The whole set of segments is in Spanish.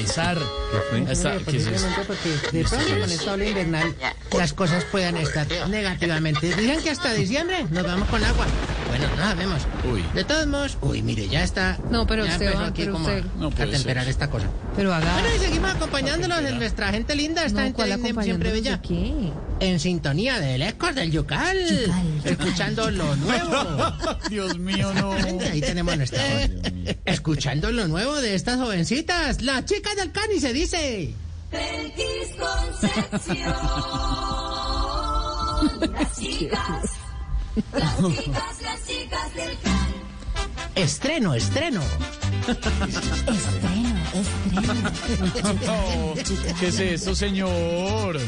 Pensar. Esta- ¿qué es porque de pronto con esta ola invernal las cosas puedan estar negativamente. Dicen que hasta diciembre nos vamos con agua. Bueno, nada, vemos. Uy. De todos modos, uy, mire, ya está. No, pero ya usted empezó va, aquí pero como usted- a- No a temperar ser. esta cosa. Pero haga. Bueno, y seguimos acompañándolos en nuestra gente linda, esta No, gente ¿cuál linda siempre bella. qué? En sintonía del Ecos del Yucal. Escuchando lo nuevo. Dios mío, no. Ahí tenemos nuestra voz. Escuchando lo nuevo de estas jovencitas. Las chicas del cani se dice. Concepción. Las chicas, las chicas, las chicas del can. Estreno, estreno. No, ¿Qué es esto, señor?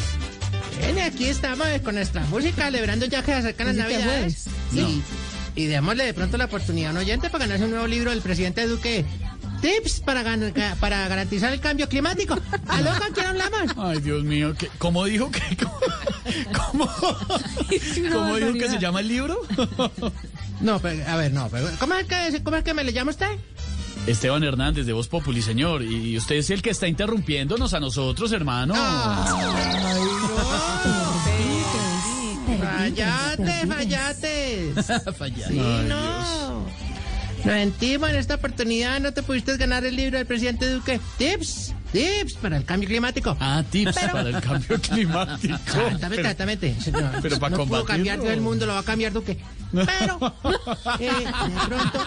Bien, aquí estamos con nuestra música, celebrando ya que se acercan las ¿Música navidades. Y, y démosle de pronto la oportunidad a un oyente para ganarse un nuevo libro del presidente Duque. Tips para, gan- ga- para garantizar el cambio climático. ¿Aló, con quién hablamos? Ay, Dios mío, ¿qué- ¿cómo dijo que cómo, cómo dijo que se llama el libro? No, pero, a ver, no, pero ¿cómo es que, cómo es que me le llama usted? Esteban Hernández de Voz Populi, señor, y usted es el que está interrumpiéndonos a nosotros, hermano. Ay, no. Fallate, fallate. Falla. Sí, no. Nos sentimos en esta oportunidad, no te pudiste ganar el libro del presidente Duque. Tips, tips para el cambio climático. Ah, tips para el cambio climático. Exactamente, exactamente. No, pero para no pudo combatirlo. cambiar todo el mundo, lo va a cambiar Duque. Pero, eh, de pronto,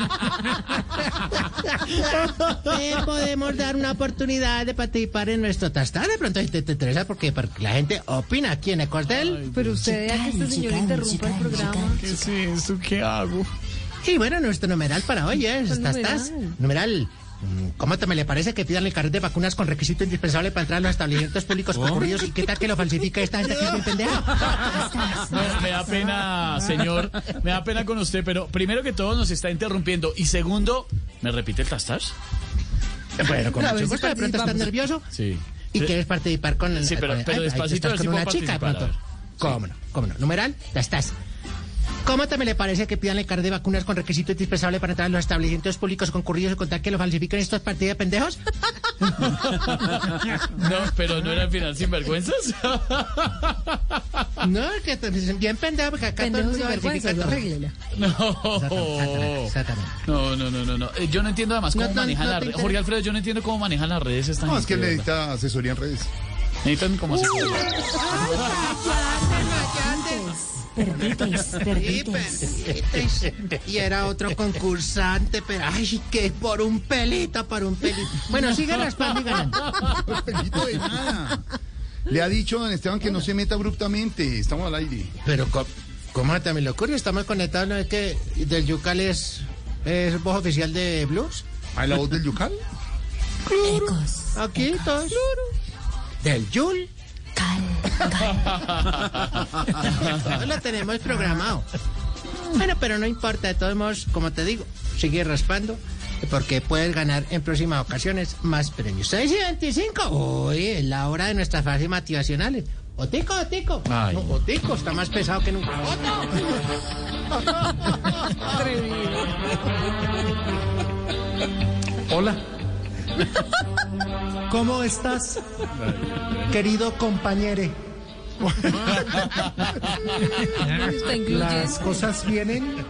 te podemos dar una oportunidad de participar en nuestro tastar. De pronto, si te, te interesa, porque, porque la gente opina aquí en Ecostel. Pero usted deja que este señor interrumpa el programa. ¿Qué es eso? ¿Qué hago? Y bueno, nuestro numeral para hoy es ¿Cuál tastas. numeral? Numeral. mm, ¿Cómo te me le parece que pidan el carnet de vacunas con requisito indispensable para entrar a los establecimientos públicos concurridos? ¿Y qué tal que lo falsifica esta gente que es pendeja? No, me da pena, señor. Me da pena con usted, pero primero que todo nos está interrumpiendo. Y segundo, ¿me repite el tastas? Bueno, con mucho gusto, de pronto estás nervioso Sí. y quieres participar con Sí, pero- pero despacito, estás con una chica de pronto. ¿Cómo no? ¿Cómo no? Numeral, ya estás. ¿Cómo te me le parece que pidan el carnet de vacunas con requisito indispensable para entrar a los establecimientos públicos concurridos y contar que lo falsifican estos partidos de pendejos? No, pero no era al final sinvergüenzas. No, que bien pendejo porque acá todo el mundo arréglela. No. Exactamente. No, no, no, no, no. Eh, Yo no entiendo además cómo No, manejan no las redes. Jorge Alfredo, yo no entiendo cómo manejan las redes esta No, es que necesita asesoría en redes. Necesitan como así. Perdites, perdites. perdites. Y era otro concursante, pero ay, que por un pelito, por un pelito. Bueno, sigue raspando y ganando. No, pelito de nada. Le ha dicho don Esteban que no se meta abruptamente. Estamos al aire. Pero, ¿cómo te me lo ocurre? Estamos conectados, ¿no es que del Yucal es, es voz oficial de Blues? ¿Hay la voz del Yucal? Ecos. Aquí todos. Del Yul. Todo lo tenemos programado. Bueno, pero no importa, de todos modos, como te digo, sigue raspando. Porque puedes ganar en próximas ocasiones más premios. 6 y 25. Uy, es la hora de nuestras fases motivacionales. Otico, Otico. Ay. No, Otico está más pesado que nunca. Hola. ¿Cómo estás, querido incluyente. Las cosas vienen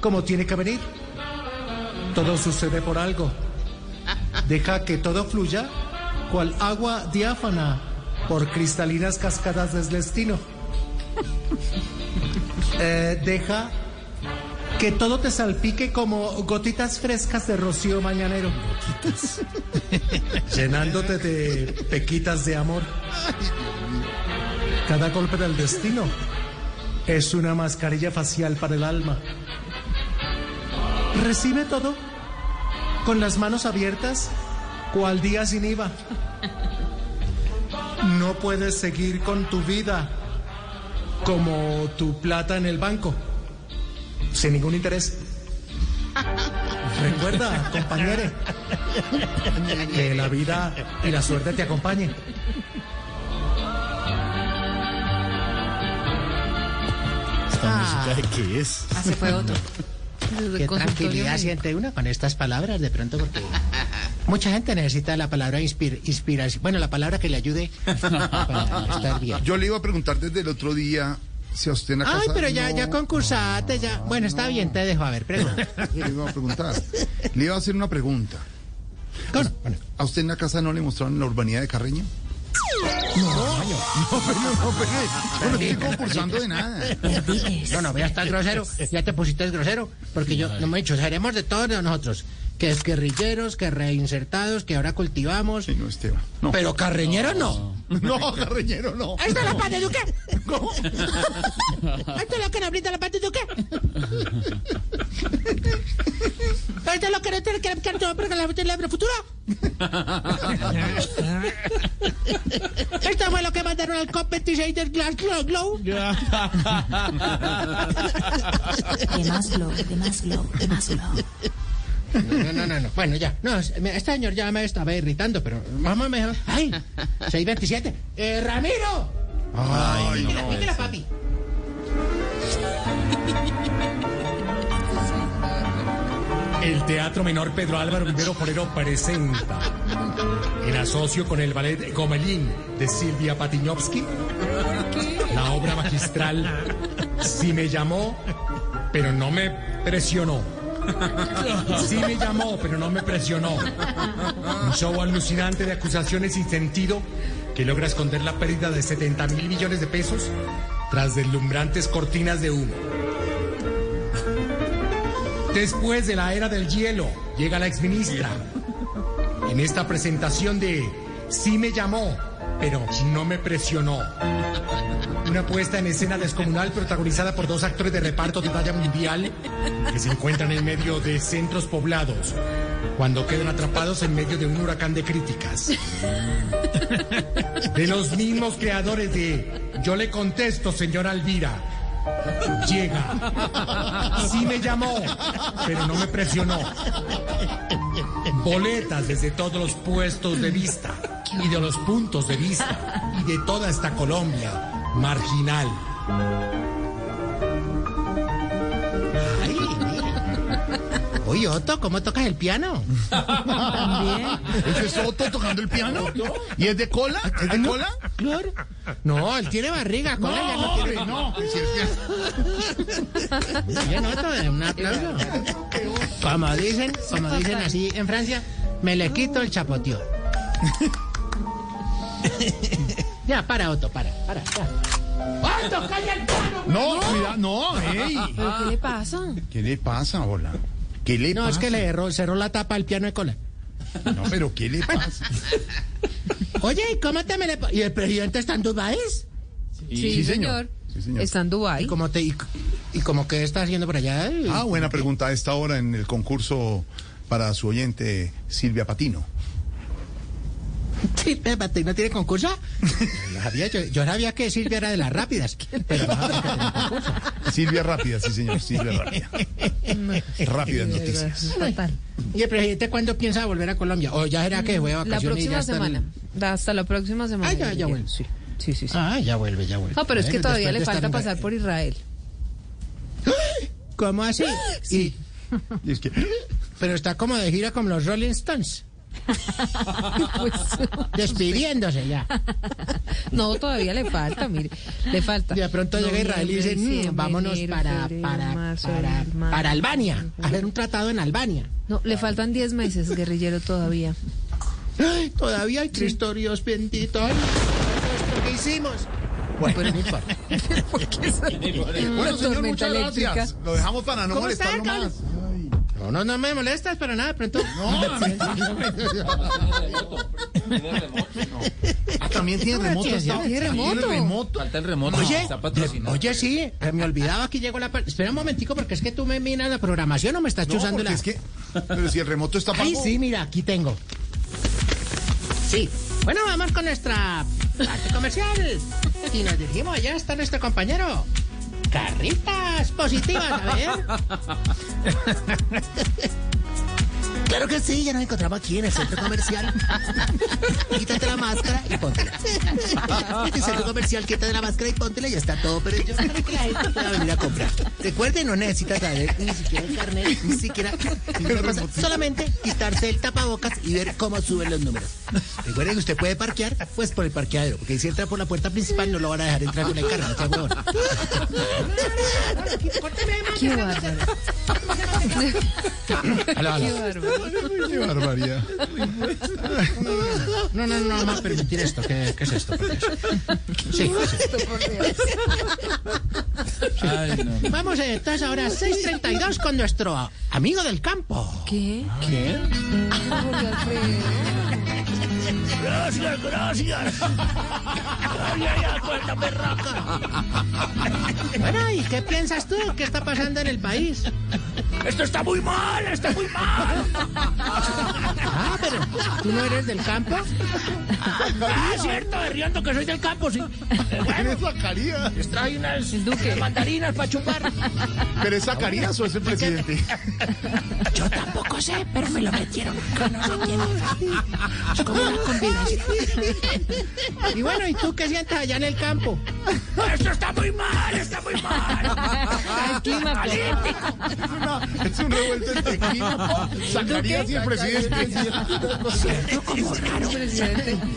como tiene que venir. Todo sucede por algo. Deja que todo fluya, cual agua diáfana por cristalinas cascadas del destino. Eh, deja que todo te salpique como gotitas frescas de rocío mañanero. Llenándote de pequitas de amor. Cada golpe del destino es una mascarilla facial para el alma. Recibe todo con las manos abiertas, cual día sin IVA. No puedes seguir con tu vida como tu plata en el banco, sin ningún interés. Recuerda, compañere, que la vida y la suerte te acompañen. ¿Esta música de qué es? Ah, se fue otro. Qué tranquilidad siente uno con estas palabras de pronto porque Mucha gente necesita la palabra inspir- inspiración. Bueno, la palabra que le ayude para estar bien. Yo le iba a preguntar desde el otro día si a usted en la Ay, casa... pero ya, no- ya concursaste, ya. Bueno, está bien, te dejo. A ver, pregunta. Le iba a preguntar. Le iba a hacer una pregunta. Bueno, bueno. ¿A usted en la casa no le mostraron la urbanidad de Carreño? No, no, pero no, pero yo no estoy concursando de nada. Perdites. No, no, voy a estar grosero. Ya te pusiste grosero. Porque yo, no me he dicho, seremos de todos nosotros. Que es guerrilleros, que reinsertados, que ahora cultivamos. Sí, no, Esteban. No, Pero carreñeros no. no, Carreñero, no. Ahí está la pata de Duque. Ahí está lo que no brinda la pata de Duque. Ahí está lo que no tiene que que no porque la la la futuro. Esto fue lo que mandaron al COP26 del Glass Glow. Glow. De más glow, de más glow, de más glow. No, no, no, no. Bueno, ya. No, es- me- este señor ya me estaba irritando, pero vamos mejor. ¡Ay! 627. ¡Eh, Ramiro! Ay, Píquela, no. píquela, papi. El Teatro Menor Pedro Álvaro Vivero Forero presenta, en asocio con el ballet Gomelín de Silvia Patiñovsky, la obra magistral Si me llamó, pero no me presionó. Sí me llamó, pero no me presionó. Un show alucinante de acusaciones sin sentido que logra esconder la pérdida de 70 mil millones de pesos tras deslumbrantes cortinas de humo. Después de la era del hielo, llega la exministra. En esta presentación de Sí me llamó, pero no me presionó. Una puesta en escena descomunal protagonizada por dos actores de reparto de talla mundial que se encuentran en medio de centros poblados cuando quedan atrapados en medio de un huracán de críticas. De los mismos creadores de Yo le contesto, señora Alvira. Llega. Sí me llamó, pero no me presionó. Boletas desde todos los puestos de vista y de los puntos de vista y de toda esta Colombia marginal. Ay, Oye, Otto, ¿cómo tocas el piano? También. ¿Ese es Otto tocando el piano? ¿Y es de cola? ¿Es de cola? Claro. No, él tiene barriga, cola ya no tiene. hombre, no. Si es que- Bien, Otto, un aplauso. Como dicen, como dicen así en Francia, me le quito el chapoteo. Ya, para, Otto, para, para, ya. ¡Otto, calla el piano! No, cuidado, no, ey. ¿Pero qué le pasa? ¿Qué le pasa, hola? ¿Qué le No, pasa? es que le erró- cerró la tapa al piano de cola. No, pero ¿qué le pasa? Oye, ¿y cómo te me le... po- ¿Y el presidente está en Dubái? Sí, sí, señor. señor. Sí, señor. Está en ¿Y Dubái. cómo te... Y, y cómo que está haciendo por allá? Ah, buena pregunta a esta hora en el concurso para su oyente Silvia Patino. Sí, espérate, ¿no tiene concurso? No sabía, yo, yo sabía que Silvia era de las rápidas, pero no sabía que tenía concurso. Silvia Rápida, sí, señor, Silvia Rápida. Rápidas noticias. Total. ¿Y el presidente cuándo piensa volver a Colombia? ¿O ya será que fue de La vacaciones y ya próxima está en- semana. Da Hasta la próxima semana. Ah, ya, ya vuelve. Sí, sí, sí. sí. Ah, ya vuelve, ya vuelve. No, pero es que todavía le falta pasar por Israel. ¿Cómo así? Sí. Y es que, Pero está como de gira como los Rolling Stones, Pues, despidiéndose ya. no, todavía le falta, mire. Le falta. De pronto llega Israel y dice, "Mm, vámonos enero, para, febrero, para, marzo, para, para Albania, a hacer un tratado en Albania. No, le faltan 10 meses, guerrillero, todavía. Ay, todavía hay Cristo Dios bendito. Ay, esto que hicimos. Bueno, bueno, señor, muchas eléctrica. gracias. Lo dejamos para no ¿Cómo está, molestarlo Carlos? más. No, no, no me molestas para nada, pronto. No, Ah, también tiene remoto. tiene- remoto. ¿Tiene remoto? Falta el remoto. Oye, está patrocinado. oye, sí, eh, me olvidaba que llegó la... Espera un momentico, porque es que tú me miras la programación o me estás No, chuzando la... es que... Pero si el remoto está Ay, sí, mira, aquí tengo. Sí. Bueno, vamos con nuestra parte comercial. Y nos dirigimos, allá está nuestro compañero. Carritas positivas, a ver. Claro que sí, ya nos encontramos aquí en el centro comercial. Quítate la máscara y póntela. En el centro comercial, quítate la máscara y póntela y ya está todo. Pero yo creo que la gente pueda venir a comprar. Recuerden, no necesita traer ni siquiera el carnet, ni siquiera cosa. Solamente quitarse el tapabocas y ver cómo suben los números. Recuerden que usted puede parquear, pues por el parqueadero. Porque si entra por la puerta principal, no lo van a dejar entrar con el carro. No sea huevón. Qué bárbaro. Qué bárbaro. Qué barbaridad. No, no, no vamos a permitir esto. ¿Qué, qué es esto? por Dios? Sí, sí. Ay, no. Vamos eh, entonces ahora a 6.32 con nuestro amigo del campo. ¿Qué? ¿Qué? Gracias, gracias. Bueno, ¿y qué piensas tú? ¿Qué está pasando en el país? Esto está muy mal, está muy mal. Ah, pero ¿tú no eres del campo? Ah, cierto, riendo que soy del campo, sí. ¿Quién es Zacarías? Les trae unas Duque. mandarinas para chupar. ¿Pero es Zacarías o es el presidente? Yo tampoco sé, pero me lo metieron. acá, No sé quién es. Es como una combinación. Y bueno, ¿y tú qué sientes allá en el campo? Esto está muy mal, está muy mal. El clima. pues. Es, una- es un revuelto entre equipo. Zacarías y el presidente.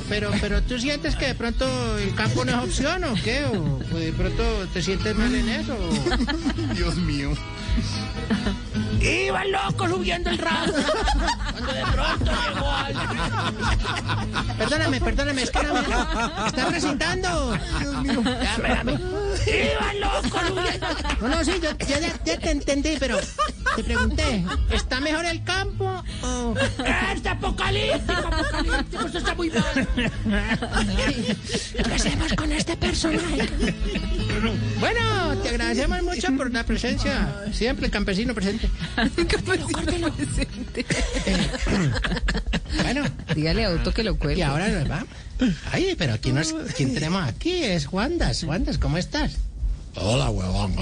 Pero, pero tú sientes que de pronto el campo no es opción o qué? ¿O de pronto te sientes mal en eso? Dios mío. Iba loco subiendo el ramo. Cuando de pronto llegó alguien. Perdóname, perdóname, es que no me... ¡Estás recintando! Dame, dame. Iba loco subiendo. No, no, sí, yo ya te entendí, pero te pregunté, ¿está mejor el campo o...? Está apocalíptico, apocalíptico. Esto está muy mal. ¿Qué hacemos con este personaje? Bueno, te agradecemos mucho por la presencia. Siempre campesino presente. Presente. Bueno, Dígale a Auto que lo y cuelgue. ahora nos vamos. Ay, pero ¿quién, nos, ¿quién tenemos aquí? Es Juandas. Juandas, ¿cómo estás? Hola, huevón.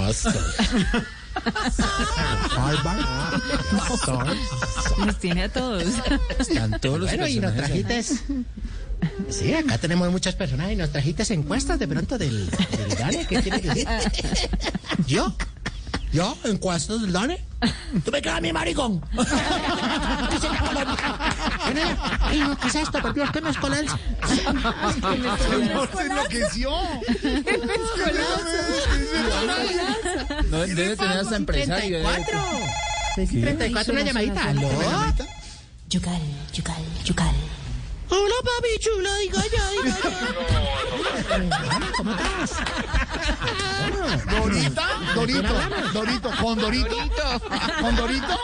Nos tiene a todos. Están todos los Bueno, y nos trajiste... Sí, acá tenemos muchas personas y nos trajiste encuestas de pronto del, del Dane. ¿Qué quieres decir? ¿Yo? ¿Yo? ¿Encuestas del Dane? Tú me quedas mi maricón. Bueno, ya. Ay, no, ¿qué es esto? Por Dios, ¿qué? No se enloqueció. No, debe tener hasta empresario. debe- 34. 34, una llamadita. ¿Aló? Yucal, yucal, yucal. Hola, papi chulo, digo yo, digo yo. ¿Cómo estás? Dorita, Dorito, Dorito, con Dorito, con Dorito.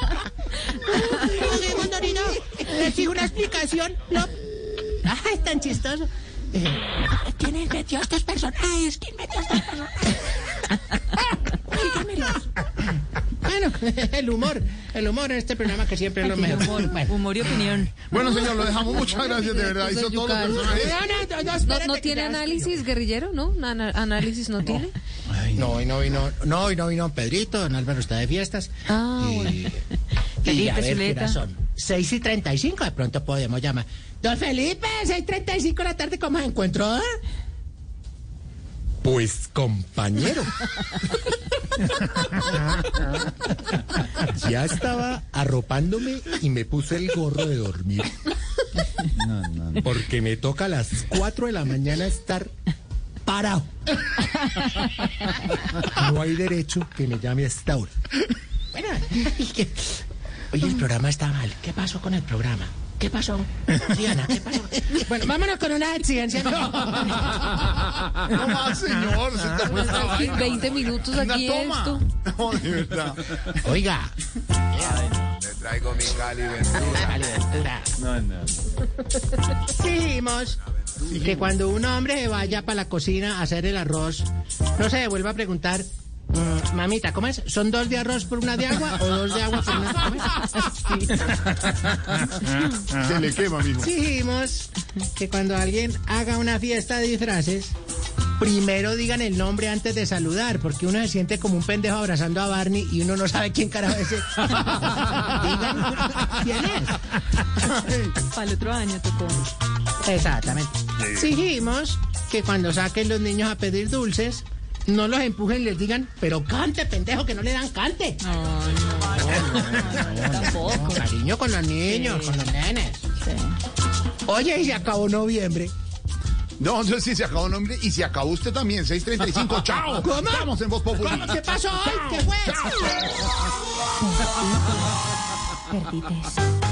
Oye, Condorino, les digo una explicación. No. Ah, es tan chistoso. Eh, ¿Quién metió a estos personajes? ¿Quién metió a estos personajes? Dígamelos. Bueno, el humor, el humor en este programa que siempre es lo mejor. Humor, Bueno. humor y opinión. Bueno, señor, lo dejamos. Muchas gracias, de verdad. Hizo todos los personajes. No, no, no, ¿No, espérate no que tiene análisis, guerrillero? ¿No? ¿Análisis no tiene? No, hoy no vino, no, hoy no vino Pedrito, don Álvaro está de fiestas. Ah, y, bueno. y Felipe, a ver qué son. 6 y 35, de pronto podemos llamar. Don Felipe, 6 y 35 de la tarde, ¿cómo se encuentró? Pues, compañero. ya estaba arropándome y me puse el gorro de dormir. Porque me toca a las 4 de la mañana estar parado. No hay derecho que me llame a esta hora. Bueno, oye, el programa está mal. ¿Qué pasó con el programa? ¿Qué pasó? Diana, ¿qué pasó? Bueno, vámonos con una exigencia. No más, señor. Se te fue esta vaina. 20 minutos aquí toma. esto. No, de verdad. Oiga. Le traigo mi Cali Ventura. No, no. Dijimos que cuando un hombre vaya para la cocina a hacer el arroz, no se vuelva a preguntar, mm, mamita, ¿cómo es? ¿Son dos de arroz por una de agua o dos de agua por una ¿cómo es? Sí. Se le quema, mijo. Dijimos que cuando alguien haga una fiesta de disfraces, primero digan el nombre antes de saludar, porque uno se siente como un pendejo abrazando a Barney y uno no sabe quién carajo es. ese. digan quién es. Para el otro año tocó. Exactamente. Exigimos que cuando saquen los niños a pedir dulces, no los empujen y les digan, pero cante, pendejo, que no le dan cante. Tampoco. Cariño con los niños, con los nenes. Oye, y se acabó noviembre. No, entonces sí se acabó nombre y se acabó usted también. 635, chao. ¿Cómo? Estamos en Voz Populi. ¿Cómo? ¿Qué pasó hoy? ¿Qué fue? Perdites.